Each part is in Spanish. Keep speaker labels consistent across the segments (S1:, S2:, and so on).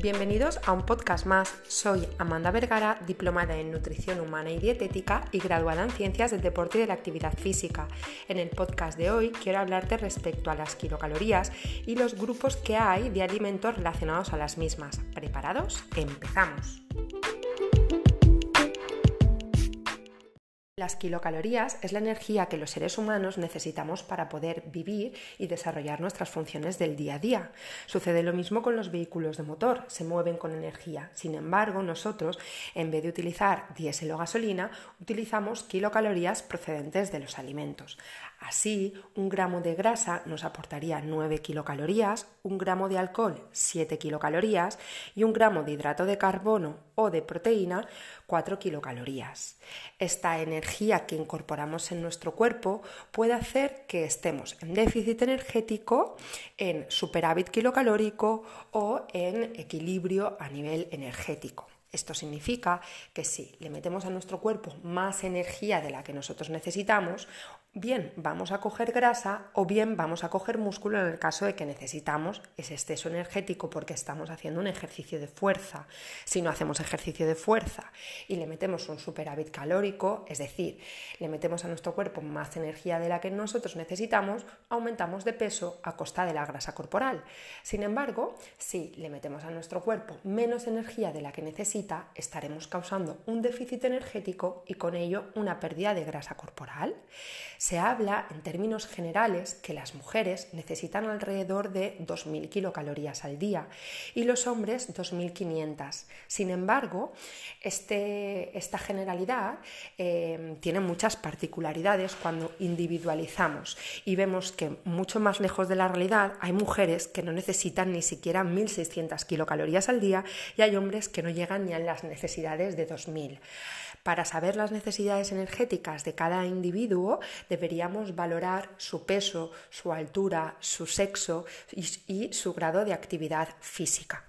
S1: Bienvenidos a un podcast más. Soy Amanda Vergara, diplomada en nutrición humana y dietética y graduada en ciencias del deporte y de la actividad física. En el podcast de hoy quiero hablarte respecto a las kilocalorías y los grupos que hay de alimentos relacionados a las mismas. ¿Preparados? Empezamos. Las kilocalorías es la energía que los seres humanos necesitamos para poder vivir y desarrollar nuestras funciones del día a día. Sucede lo mismo con los vehículos de motor, se mueven con energía. Sin embargo, nosotros, en vez de utilizar diésel o gasolina, utilizamos kilocalorías procedentes de los alimentos. Así, un gramo de grasa nos aportaría 9 kilocalorías, un gramo de alcohol 7 kilocalorías y un gramo de hidrato de carbono o de proteína 4 kilocalorías. Esta energía que incorporamos en nuestro cuerpo puede hacer que estemos en déficit energético, en superávit kilocalórico o en equilibrio a nivel energético. Esto significa que si le metemos a nuestro cuerpo más energía de la que nosotros necesitamos, bien vamos a coger grasa o bien vamos a coger músculo en el caso de que necesitamos ese exceso energético porque estamos haciendo un ejercicio de fuerza. Si no hacemos ejercicio de fuerza y le metemos un superávit calórico, es decir, le metemos a nuestro cuerpo más energía de la que nosotros necesitamos, aumentamos de peso a costa de la grasa corporal. Sin embargo, si le metemos a nuestro cuerpo menos energía de la que necesita, estaremos causando un déficit energético y con ello una pérdida de grasa corporal. Se habla en términos generales que las mujeres necesitan alrededor de 2.000 kilocalorías al día y los hombres 2.500. Sin embargo, este, esta generalidad eh, tiene muchas particularidades cuando individualizamos y vemos que mucho más lejos de la realidad hay mujeres que no necesitan ni siquiera 1.600 kilocalorías al día y hay hombres que no llegan ni a las necesidades de 2.000. Para saber las necesidades energéticas de cada individuo deberíamos valorar su peso, su altura, su sexo y, su grado de actividad física.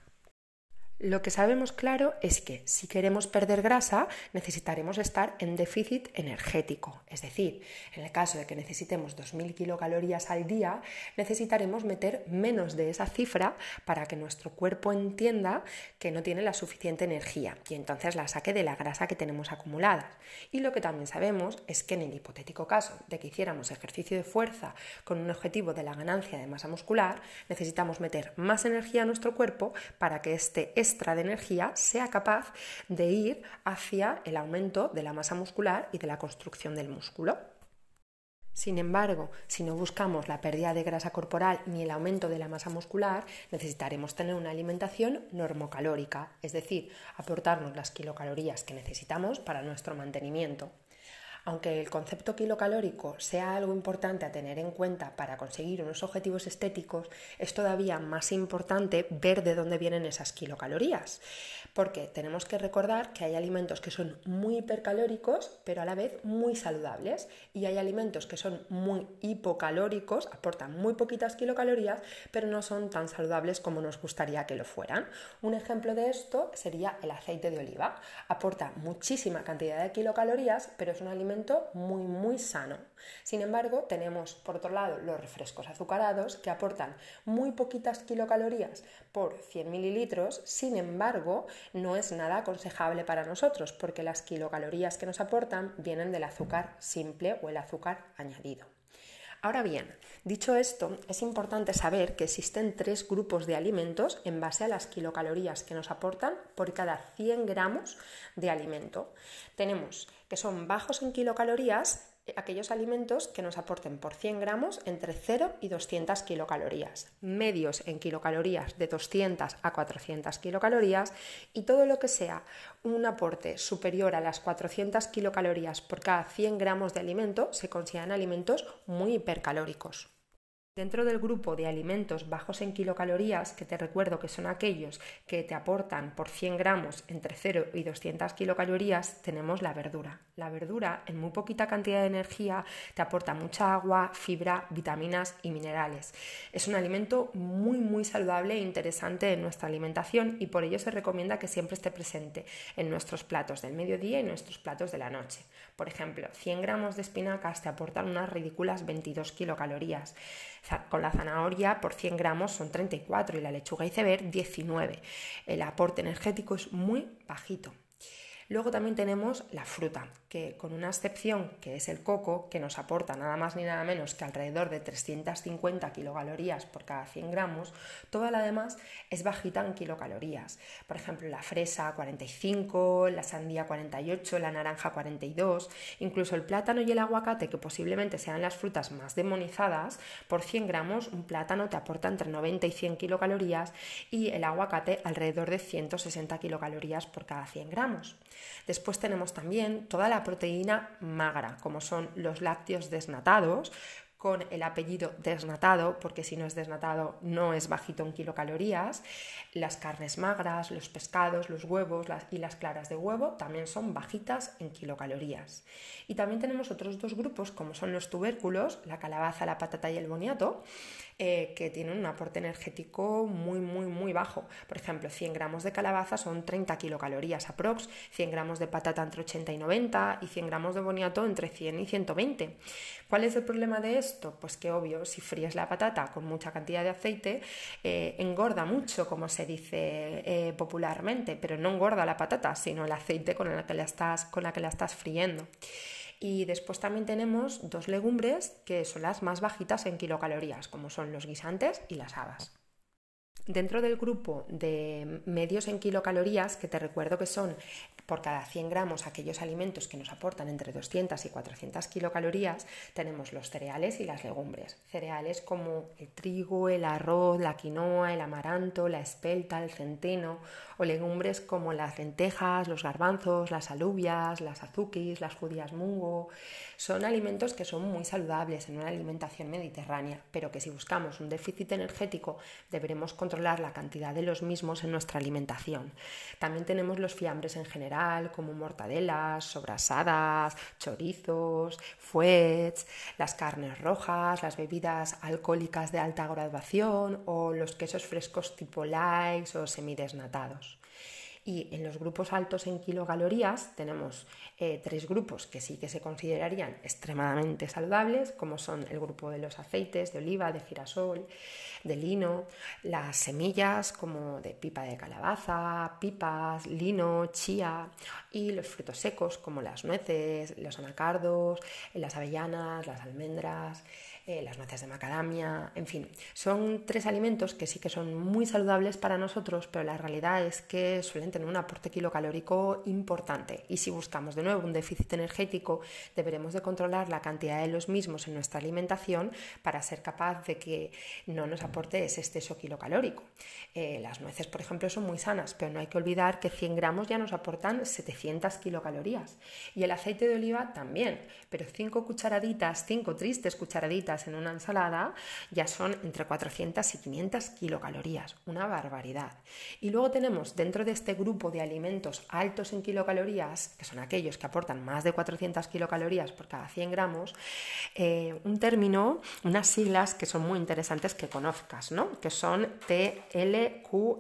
S1: Lo que sabemos claro es que si queremos perder grasa necesitaremos estar en déficit energético, es decir, en el caso de que necesitemos 2.000 kilocalorías al día, necesitaremos meter menos de esa cifra para que nuestro cuerpo entienda que no tiene la suficiente energía y entonces la saque de la grasa que tenemos acumulada. Y lo que también sabemos es que en el hipotético caso de que hiciéramos ejercicio de fuerza con un objetivo de la ganancia de masa muscular, necesitamos meter más energía a nuestro cuerpo para que este extra de energía sea capaz de ir hacia el aumento de la masa muscular y de la construcción del músculo. Sin embargo, si no buscamos la pérdida de grasa corporal ni el aumento de la masa muscular, necesitaremos tener una alimentación normocalórica, es decir, aportarnos las kilocalorías que necesitamos para nuestro mantenimiento. Aunque el concepto kilocalórico sea algo importante a tener en cuenta para conseguir unos objetivos estéticos, es todavía más importante ver de dónde vienen esas kilocalorías. Porque tenemos que recordar que hay alimentos que son muy hipercalóricos, pero a la vez muy saludables. Y hay alimentos que son muy hipocalóricos, aportan muy poquitas kilocalorías, pero no son tan saludables como nos gustaría que lo fueran. Un ejemplo de esto sería el aceite de oliva. Aporta muchísima cantidad de kilocalorías, pero es un alimento muy, muy sano. Sin embargo, tenemos por otro lado los refrescos azucarados que aportan muy poquitas kilocalorías por 100 mililitros, sin embargo, no es nada aconsejable para nosotros porque las kilocalorías que nos aportan vienen del azúcar simple o el azúcar añadido. Ahora bien, dicho esto, es importante saber que existen tres grupos de alimentos en base a las kilocalorías que nos aportan por cada 100 gramos de alimento. Tenemos que son bajos en kilocalorías aquellos alimentos que nos aporten por 100 gramos entre 0 y 200 kilocalorías, medios en kilocalorías de 200 a 400 kilocalorías y todo lo que sea un aporte superior a las 400 kilocalorías por cada 100 gramos de alimento se consideran alimentos muy hipercalóricos. Dentro del grupo de alimentos bajos en kilocalorías, que te recuerdo que son aquellos que te aportan por 100 gramos entre 0 y 200 kilocalorías, tenemos la verdura. La verdura en muy poquita cantidad de energía te aporta mucha agua, fibra, vitaminas y minerales. Es un alimento muy muy saludable e interesante en nuestra alimentación y por ello se recomienda que siempre esté presente en nuestros platos del mediodía y nuestros platos de la noche. Por ejemplo, 100 gramos de espinacas te aportan unas ridículas 22 kilocalorías. Con la zanahoria por 100 gramos son 34 y la lechuga iceberg 19. El aporte energético es muy bajito. Luego también tenemos la fruta, que con una excepción que es el coco, que nos aporta nada más ni nada menos que alrededor de 350 kilocalorías por cada 100 gramos, toda la demás es bajita en kilocalorías. Por ejemplo, la fresa 45, la sandía 48, la naranja 42, incluso el plátano y el aguacate, que posiblemente sean las frutas más demonizadas, por 100 gramos un plátano te aporta entre 90 y 100 kilocalorías y el aguacate alrededor de 160 kilocalorías por cada 100 gramos. Después tenemos también toda la proteína magra, como son los lácteos desnatados, con el apellido desnatado, porque si no es desnatado no es bajito en kilocalorías. Las carnes magras, los pescados, los huevos y las claras de huevo también son bajitas en kilocalorías. Y también tenemos otros dos grupos, como son los tubérculos, la calabaza, la patata y el boniato, eh, que tienen un aporte energético muy, muy, muy bajo. Por ejemplo, 100 gramos de calabaza son 30 kilocalorías aprox, 100 gramos de patata entre 80 y 90 y 100 gramos de boniato entre 100 y 120. ¿Cuál es el problema de esto? Pues que obvio, si fríes la patata con mucha cantidad de aceite, eh, engorda mucho, como se dice eh, popularmente, pero no engorda la patata, sino el aceite con la que la estás, con la que la estás friendo. Y después también tenemos dos legumbres que son las más bajitas en kilocalorías, como son los guisantes y las habas. Dentro del grupo de medios en kilocalorías, que te recuerdo que son por cada 100 gramos aquellos alimentos que nos aportan entre 200 y 400 kilocalorías, tenemos los cereales y las legumbres. Cereales como el trigo, el arroz, la quinoa, el amaranto, la espelta, el centeno, o legumbres como las lentejas, los garbanzos, las alubias, las azuquis, las judías mungo. Son alimentos que son muy saludables en una alimentación mediterránea, pero que si buscamos un déficit energético deberemos controlar la cantidad de los mismos en nuestra alimentación. También tenemos los fiambres en general, como mortadelas, sobrasadas, chorizos, fuets, las carnes rojas, las bebidas alcohólicas de alta graduación o los quesos frescos tipo light o semidesnatados. Y en los grupos altos en kilocalorías tenemos eh, tres grupos que sí que se considerarían extremadamente saludables, como son el grupo de los aceites de oliva, de girasol, de lino, las semillas como de pipa de calabaza, pipas, lino, chía y los frutos secos como las nueces, los anacardos, las avellanas, las almendras. Eh, las nueces de macadamia, en fin, son tres alimentos que sí que son muy saludables para nosotros, pero la realidad es que suelen tener un aporte kilocalórico importante y si buscamos de nuevo un déficit energético, deberemos de controlar la cantidad de los mismos en nuestra alimentación para ser capaz de que no nos aporte ese exceso kilocalórico. Eh, las nueces, por ejemplo, son muy sanas, pero no hay que olvidar que 100 gramos ya nos aportan 700 kilocalorías y el aceite de oliva también, pero 5 cucharaditas, 5 tristes cucharaditas en una ensalada ya son entre 400 y 500 kilocalorías, una barbaridad. Y luego tenemos dentro de este grupo de alimentos altos en kilocalorías, que son aquellos que aportan más de 400 kilocalorías por cada 100 gramos, eh, un término, unas siglas que son muy interesantes que conozcas, ¿no? que son TLQEB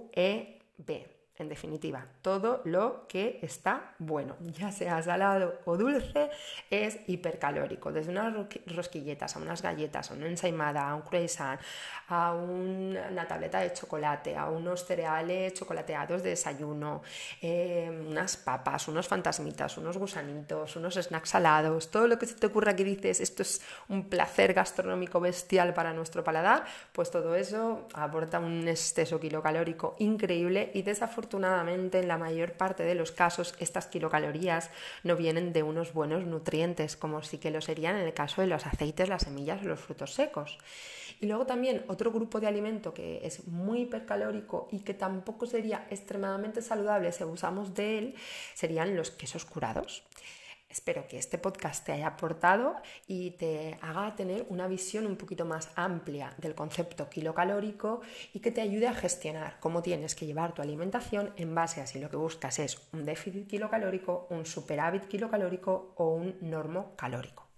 S1: en definitiva, todo lo que está bueno, ya sea salado o dulce, es hipercalórico. Desde unas rosquilletas a unas galletas, a una ensaimada, a un croissant, a una tableta de chocolate, a unos cereales chocolateados de desayuno, eh, unas papas, unos fantasmitas, unos gusanitos, unos snacks salados, todo lo que se te ocurra que dices esto es un placer gastronómico bestial para nuestro paladar, pues todo eso aporta un exceso kilocalórico increíble y desafortunadamente Afortunadamente, en la mayor parte de los casos, estas kilocalorías no vienen de unos buenos nutrientes, como sí que lo serían en el caso de los aceites, las semillas o los frutos secos. Y luego también otro grupo de alimento que es muy hipercalórico y que tampoco sería extremadamente saludable si abusamos de él, serían los quesos curados. Espero que este podcast te haya aportado y te haga tener una visión un poquito más amplia del concepto kilocalórico y que te ayude a gestionar cómo tienes que llevar tu alimentación en base a si lo que buscas es un déficit kilocalórico, un superávit kilocalórico o un normo calórico.